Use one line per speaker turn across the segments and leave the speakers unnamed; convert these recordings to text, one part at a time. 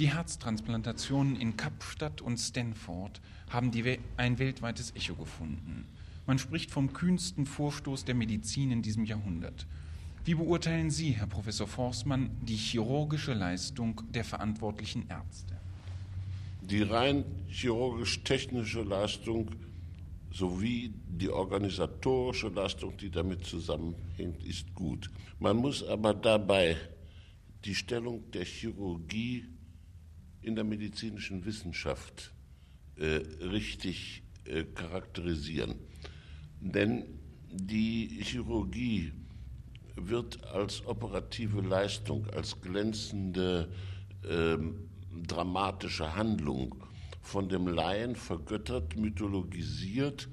Die Herztransplantationen in Kapstadt und Stanford haben die, ein weltweites Echo gefunden. Man spricht vom kühnsten Vorstoß der Medizin in diesem Jahrhundert. Wie beurteilen Sie, Herr Professor Forstmann, die chirurgische Leistung der verantwortlichen Ärzte?
Die rein chirurgisch-technische Leistung sowie die organisatorische Leistung, die damit zusammenhängt, ist gut. Man muss aber dabei die Stellung der Chirurgie in der medizinischen Wissenschaft äh, richtig äh, charakterisieren. Denn die Chirurgie wird als operative Leistung, als glänzende, äh, dramatische Handlung von dem Laien vergöttert, mythologisiert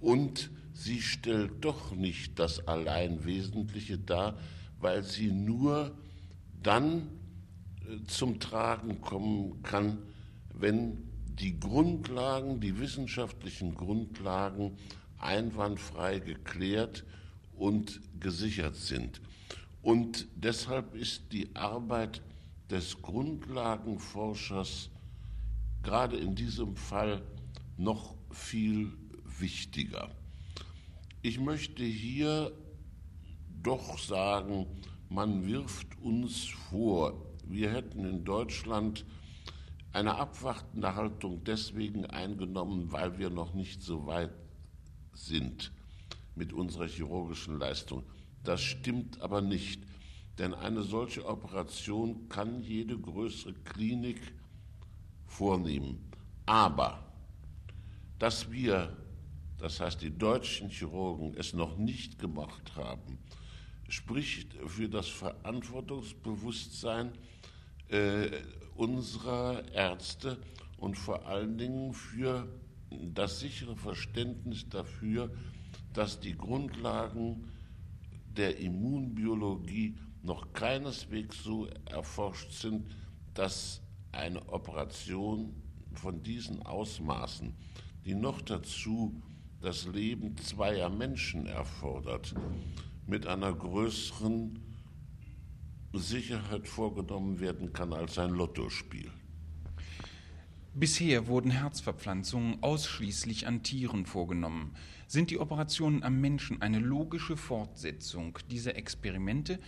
und sie stellt doch nicht das allein Wesentliche dar, weil sie nur dann zum Tragen kommen kann, wenn die Grundlagen, die wissenschaftlichen Grundlagen einwandfrei geklärt und gesichert sind. Und deshalb ist die Arbeit des Grundlagenforschers gerade in diesem Fall noch viel wichtiger. Ich möchte hier doch sagen, man wirft uns vor, wir hätten in Deutschland eine abwartende Haltung deswegen eingenommen, weil wir noch nicht so weit sind mit unserer chirurgischen Leistung. Das stimmt aber nicht, denn eine solche Operation kann jede größere Klinik vornehmen. Aber dass wir, das heißt die deutschen Chirurgen, es noch nicht gemacht haben, spricht für das Verantwortungsbewusstsein äh, unserer Ärzte und vor allen Dingen für das sichere Verständnis dafür, dass die Grundlagen der Immunbiologie noch keineswegs so erforscht sind, dass eine Operation von diesen Ausmaßen, die noch dazu das Leben zweier Menschen erfordert, mit einer größeren Sicherheit vorgenommen werden kann als ein Lottospiel.
Bisher wurden Herzverpflanzungen ausschließlich an Tieren vorgenommen. Sind die Operationen am Menschen eine logische Fortsetzung dieser Experimente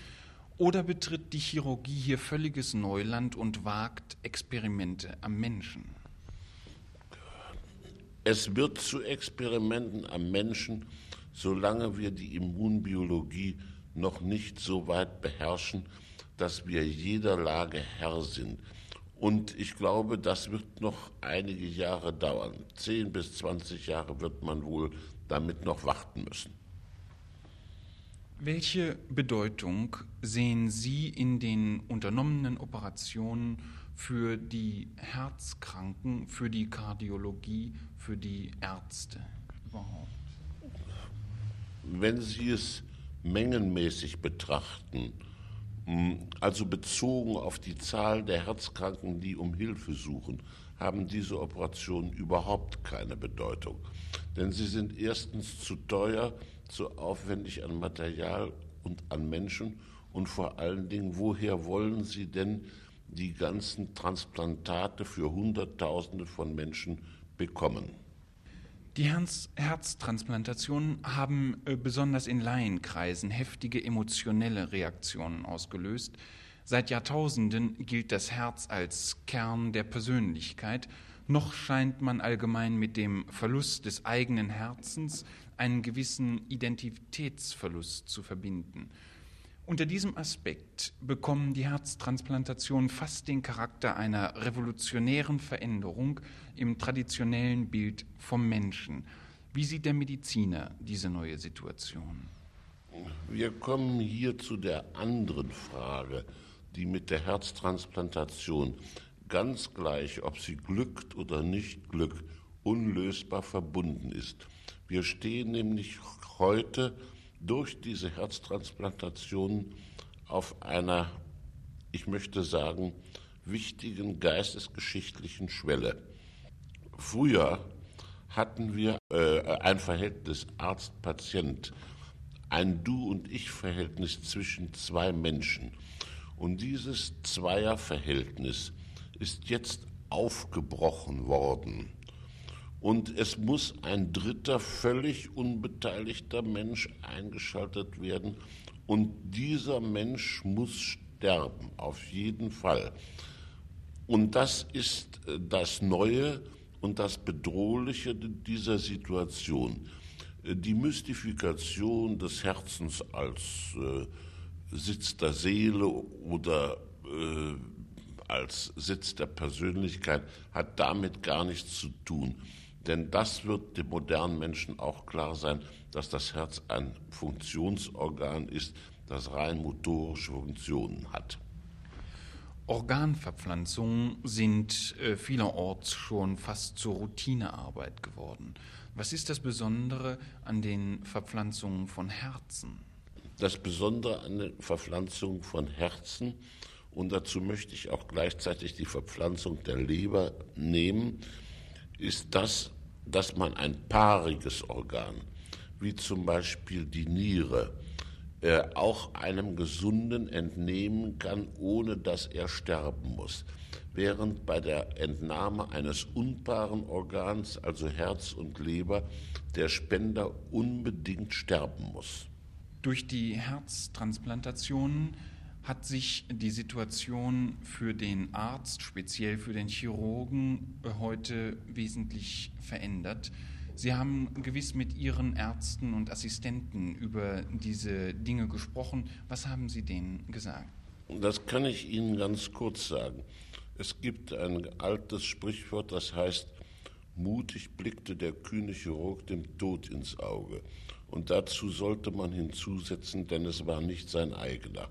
oder betritt die Chirurgie hier völliges Neuland und wagt Experimente am Menschen?
Es wird zu Experimenten am Menschen, solange wir die Immunbiologie noch nicht so weit beherrschen, dass wir jeder Lage Herr sind. Und ich glaube, das wird noch einige Jahre dauern. Zehn bis zwanzig Jahre wird man wohl damit noch warten müssen.
Welche Bedeutung sehen Sie in den unternommenen Operationen für die Herzkranken, für die Kardiologie, für die Ärzte überhaupt?
Wenn Sie es mengenmäßig betrachten, also bezogen auf die Zahl der Herzkranken, die um Hilfe suchen, haben diese Operationen überhaupt keine Bedeutung. Denn sie sind erstens zu teuer, zu aufwendig an Material und an Menschen und vor allen Dingen, woher wollen Sie denn die ganzen Transplantate für Hunderttausende von Menschen bekommen?
Die Herz Herztransplantationen haben äh, besonders in Laienkreisen heftige emotionelle Reaktionen ausgelöst. Seit Jahrtausenden gilt das Herz als Kern der Persönlichkeit, noch scheint man allgemein mit dem Verlust des eigenen Herzens einen gewissen Identitätsverlust zu verbinden. Unter diesem Aspekt bekommen die Herztransplantationen fast den Charakter einer revolutionären Veränderung im traditionellen Bild vom Menschen. Wie sieht der Mediziner diese neue Situation?
Wir kommen hier zu der anderen Frage, die mit der Herztransplantation ganz gleich, ob sie glückt oder nicht glückt, unlösbar verbunden ist. Wir stehen nämlich heute durch diese Herztransplantation auf einer, ich möchte sagen, wichtigen geistesgeschichtlichen Schwelle. Früher hatten wir äh, ein Verhältnis Arzt-Patient, ein Du- und Ich-Verhältnis zwischen zwei Menschen. Und dieses Zweierverhältnis ist jetzt aufgebrochen worden. Und es muss ein dritter, völlig unbeteiligter Mensch eingeschaltet werden. Und dieser Mensch muss sterben, auf jeden Fall. Und das ist äh, das Neue und das Bedrohliche dieser Situation. Äh, die Mystifikation des Herzens als äh, Sitz der Seele oder äh, als Sitz der Persönlichkeit hat damit gar nichts zu tun. Denn das wird dem modernen Menschen auch klar sein, dass das Herz ein Funktionsorgan ist, das rein motorische Funktionen hat.
Organverpflanzungen sind äh, vielerorts schon fast zur Routinearbeit geworden. Was ist das Besondere an den Verpflanzungen von Herzen?
Das Besondere an den Verpflanzungen von Herzen, und dazu möchte ich auch gleichzeitig die Verpflanzung der Leber nehmen, ist das, dass man ein paariges Organ, wie zum Beispiel die Niere, äh, auch einem Gesunden entnehmen kann, ohne dass er sterben muss. Während bei der Entnahme eines unpaaren Organs, also Herz und Leber, der Spender unbedingt sterben muss.
Durch die Herztransplantationen hat sich die Situation für den Arzt, speziell für den Chirurgen, heute wesentlich verändert. Sie haben gewiss mit Ihren Ärzten und Assistenten über diese Dinge gesprochen. Was haben Sie denen gesagt?
Das kann ich Ihnen ganz kurz sagen. Es gibt ein altes Sprichwort, das heißt, mutig blickte der kühne Chirurg dem Tod ins Auge. Und dazu sollte man hinzusetzen, denn es war nicht sein eigener.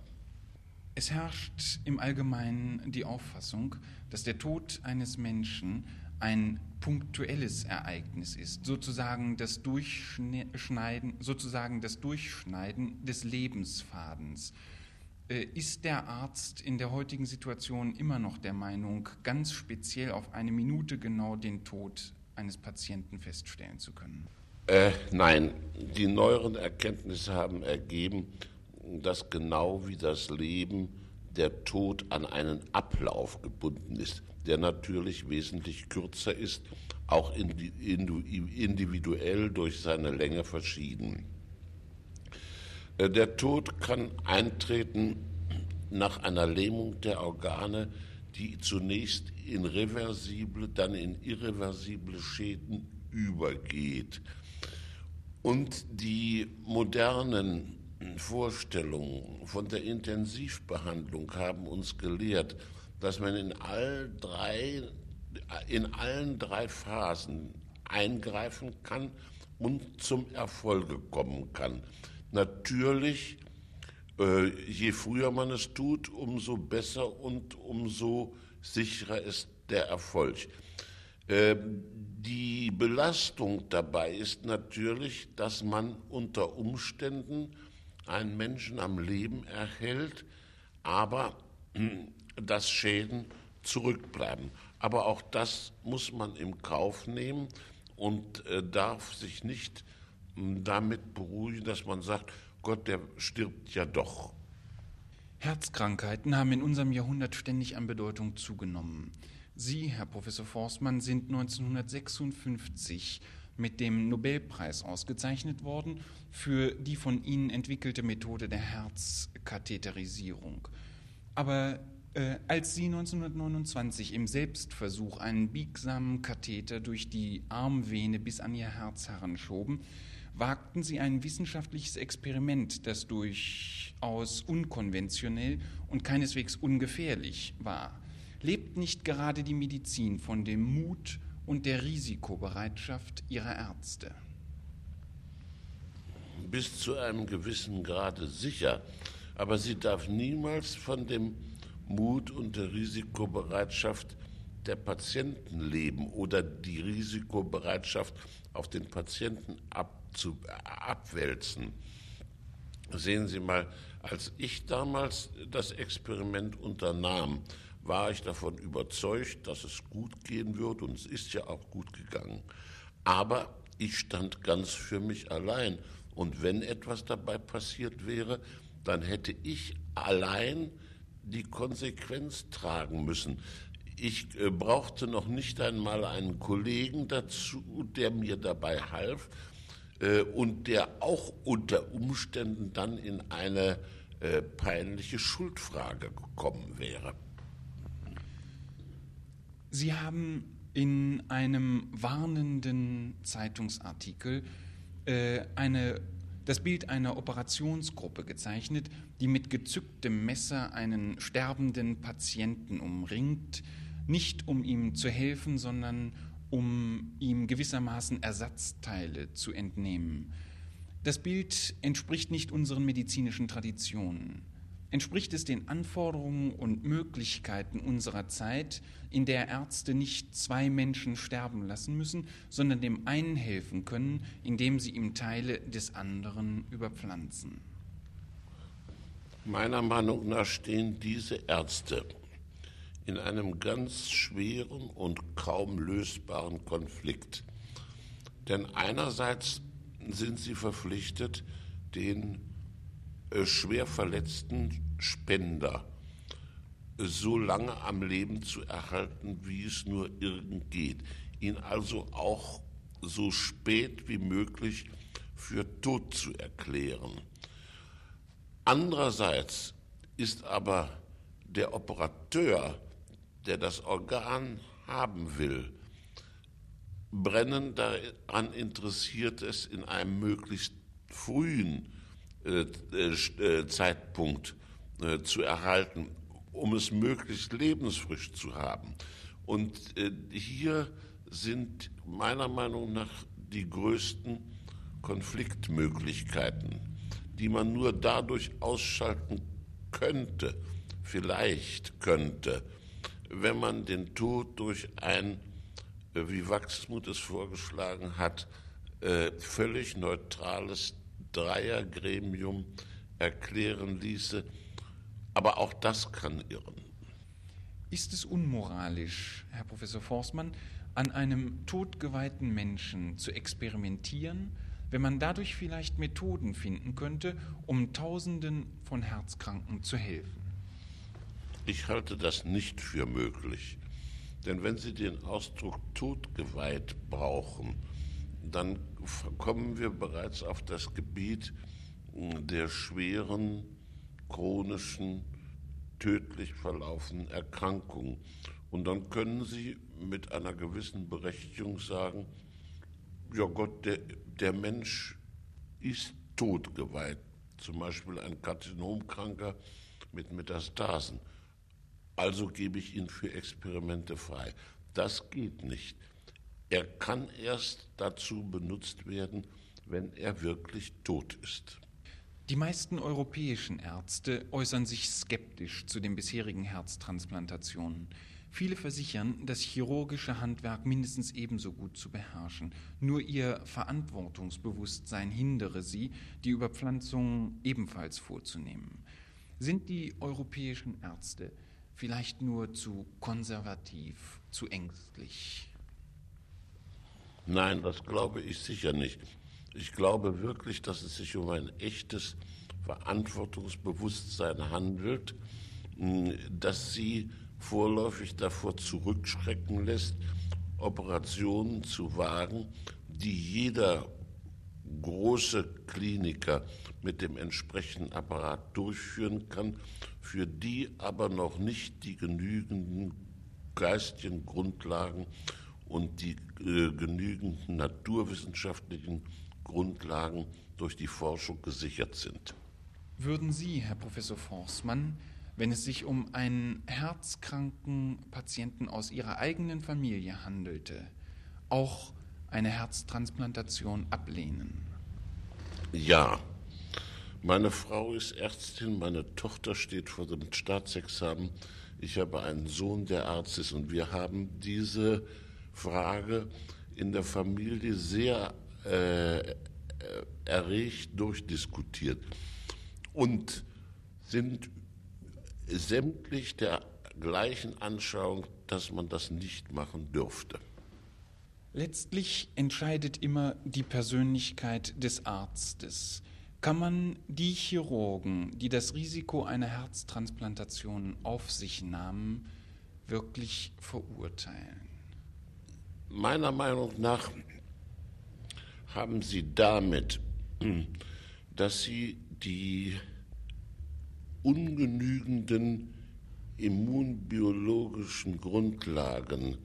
Es herrscht im Allgemeinen die Auffassung, dass der Tod eines Menschen ein punktuelles Ereignis ist, sozusagen das Durchschneiden, sozusagen das Durchschneiden des Lebensfadens. Äh, ist der Arzt in der heutigen Situation immer noch der Meinung, ganz speziell auf eine Minute genau den Tod eines Patienten feststellen zu können?
Äh, nein, die neueren Erkenntnisse haben ergeben, dass genau wie das Leben der Tod an einen Ablauf gebunden ist, der natürlich wesentlich kürzer ist, auch individuell durch seine Länge verschieden. Äh, der Tod kann eintreten nach einer Lähmung der Organe, die zunächst in reversible, dann in irreversible Schäden übergeht. Und die modernen Vorstellungen von der Intensivbehandlung haben uns gelehrt, dass man in, all drei, in allen drei Phasen eingreifen kann und zum Erfolge kommen kann. Natürlich, äh, je früher man es tut, umso besser und umso sicherer ist der Erfolg. Äh, die Belastung dabei ist natürlich, dass man unter Umständen einen Menschen am Leben erhält, aber hm, dass Schäden zurückbleiben. Aber auch das muss man im Kauf nehmen und äh, darf sich nicht hm, damit beruhigen, dass man sagt, Gott, der stirbt ja doch.
Herzkrankheiten haben in unserem Jahrhundert ständig an Bedeutung zugenommen. Sie, Herr Professor Forstmann, sind 1956 mit dem Nobelpreis ausgezeichnet worden für die von Ihnen entwickelte Methode der Herzkatheterisierung. Aber äh, als Sie 1929 im Selbstversuch einen biegsamen Katheter durch die Armvene bis an Ihr Herz heranschoben, wagten Sie ein wissenschaftliches Experiment, das durchaus unkonventionell und keineswegs ungefährlich war. Lebt nicht gerade die Medizin von dem Mut und der Risikobereitschaft ihrer Ärzte?
Bis zu einem gewissen Grade sicher, aber sie darf niemals von dem Mut und der Risikobereitschaft der Patienten leben oder die Risikobereitschaft auf den Patienten abzu, abwälzen. Sehen Sie mal, als ich damals das Experiment unternahm, war ich davon überzeugt, dass es gut gehen wird und es ist ja auch gut gegangen. Aber ich stand ganz für mich allein und wenn etwas dabei passiert wäre, dann hätte ich allein die Konsequenz tragen müssen. ich äh, brauchte noch nicht einmal einen Kollegen dazu, der mir dabei half äh, und der auch unter Umständen dann in eine äh, peinliche Schuldfrage gekommen wäre.
Sie haben in einem warnenden Zeitungsartikel äh, eine, das Bild einer Operationsgruppe gezeichnet, die mit gezücktem Messer einen sterbenden Patienten umringt, nicht um ihm zu helfen, sondern um ihm gewissermaßen Ersatzteile zu entnehmen. Das Bild entspricht nicht unseren medizinischen Traditionen. Entspricht es den Anforderungen und Möglichkeiten unserer Zeit, in der Ärzte nicht zwei Menschen sterben lassen müssen, sondern dem einen helfen können, indem sie ihm Teile des anderen überpflanzen?
Meiner Meinung nach stehen diese Ärzte in einem ganz schweren und kaum lösbaren Konflikt. Denn einerseits sind sie verpflichtet, den schwer verletzten Spender so lange am Leben zu erhalten, wie es nur irgend geht. Ihn also auch so spät wie möglich für tot zu erklären. Andererseits ist aber der Operateur, der das Organ haben will, brennend daran interessiert, es in einem möglichst frühen äh, äh, Zeitpunkt äh, zu erhalten, um es möglichst lebensfrisch zu haben. Und hier sind meiner Meinung nach die größten Konfliktmöglichkeiten, die man nur dadurch ausschalten könnte, vielleicht könnte, wenn man den Tod durch ein, wie Wachsmuth es vorgeschlagen hat, völlig neutrales Dreiergremium erklären ließe. Aber auch das kann irren.
Ist es unmoralisch, Herr Professor Forstmann, an einem todgeweihten Menschen zu experimentieren, wenn man dadurch vielleicht Methoden finden könnte, um Tausenden von Herzkranken zu helfen?
Ich halte das nicht für möglich. Denn wenn Sie den Ausdruck todgeweiht brauchen, dann kommen wir bereits auf das Gebiet hm, der schweren, chronischen, tödlich verlaufenden Erkrankungen. Und dann können Sie mit einer gewissen Berechtigung sagen, ja Gott, der, der Mensch ist totgeweiht. Zum Beispiel ein Karzinomkranker mit Metastasen. Also gebe ich ihn für Experimente frei. Das geht nicht. Er kann erst dazu benutzt werden, wenn er wirklich tot ist.
Die meisten europäischen Ärzte äußern sich skeptisch zu den bisherigen Herztransplantationen. Viele versichern, das chirurgische Handwerk mindestens ebenso gut zu beherrschen. Nur ihr Verantwortungsbewusstsein hindere sie, die Überpflanzung ebenfalls vorzunehmen. Sind die europäischen Ärzte vielleicht nur zu konservativ, zu ängstlich?
Nein, das glaube ich sicher nicht. Ich glaube wirklich, dass es sich um ein echtes Verantwortungsbewusstsein handelt, hm, das sie vorläufig davor zurückschrecken lässt, Operationen zu wagen, die jeder große Kliniker mit dem entsprechenden Apparat durchführen kann, für die aber noch nicht die genügenden geistigen Grundlagen und die äh, genügenden naturwissenschaftlichen Grundlagen durch die Forschung gesichert sind.
Würden Sie, Herr Professor Forstmann, wenn es sich um einen herzkranken Patienten aus Ihrer eigenen Familie handelte, auch eine Herztransplantation ablehnen?
Ja. Meine Frau ist Ärztin, meine Tochter steht vor dem Staatsexamen. Ich habe einen Sohn, der Arzt ist, und wir haben diese Frage in der Familie sehr äh, erregt durchdiskutiert und sind sämtlich der gleichen Anschauung, dass man das nicht machen dürfte.
Letztlich entscheidet immer die Persönlichkeit des Arztes. Kann man die Chirurgen, die das Risiko einer Herztransplantation auf sich nahmen, wirklich verurteilen?
Meiner Meinung nach haben Sie damit, dass Sie die ungenügenden immunbiologischen Grundlagen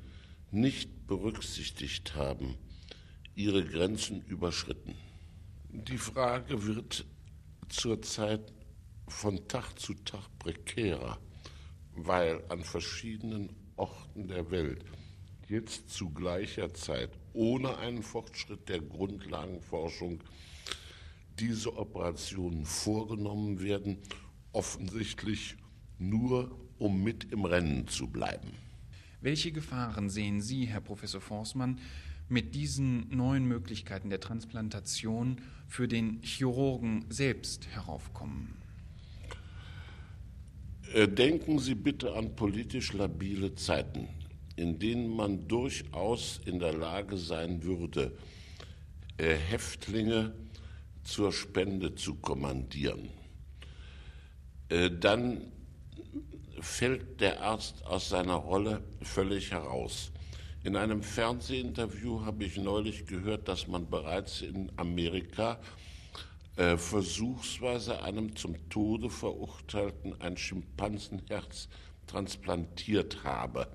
nicht berücksichtigt haben, ihre Grenzen überschritten. Die Frage wird zurzeit von Tag zu Tag prekärer, weil an verschiedenen Orten der Welt jetzt zu gleicher Zeit ohne einen Fortschritt der Grundlagenforschung diese Operationen vorgenommen werden, offensichtlich nur um mit im Rennen zu bleiben.
Welche Gefahren sehen Sie, Herr Professor Forsmann, mit diesen neuen Möglichkeiten der Transplantation für den Chirurgen selbst heraufkommen?
Äh, denken Sie bitte an politisch labile Zeiten, in denen man durchaus in der Lage sein würde, äh, Häftlinge zur Spende zu kommandieren. Äh, dann fällt der Arzt aus seiner Rolle völlig heraus. In einem Fernsehinterview habe ich neulich gehört, dass man bereits in Amerika äh, versuchsweise einem zum Tode verurteilten ein Schimpansenherz transplantiert habe.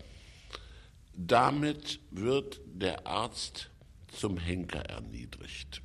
Damit wird der Arzt zum Henker erniedrigt.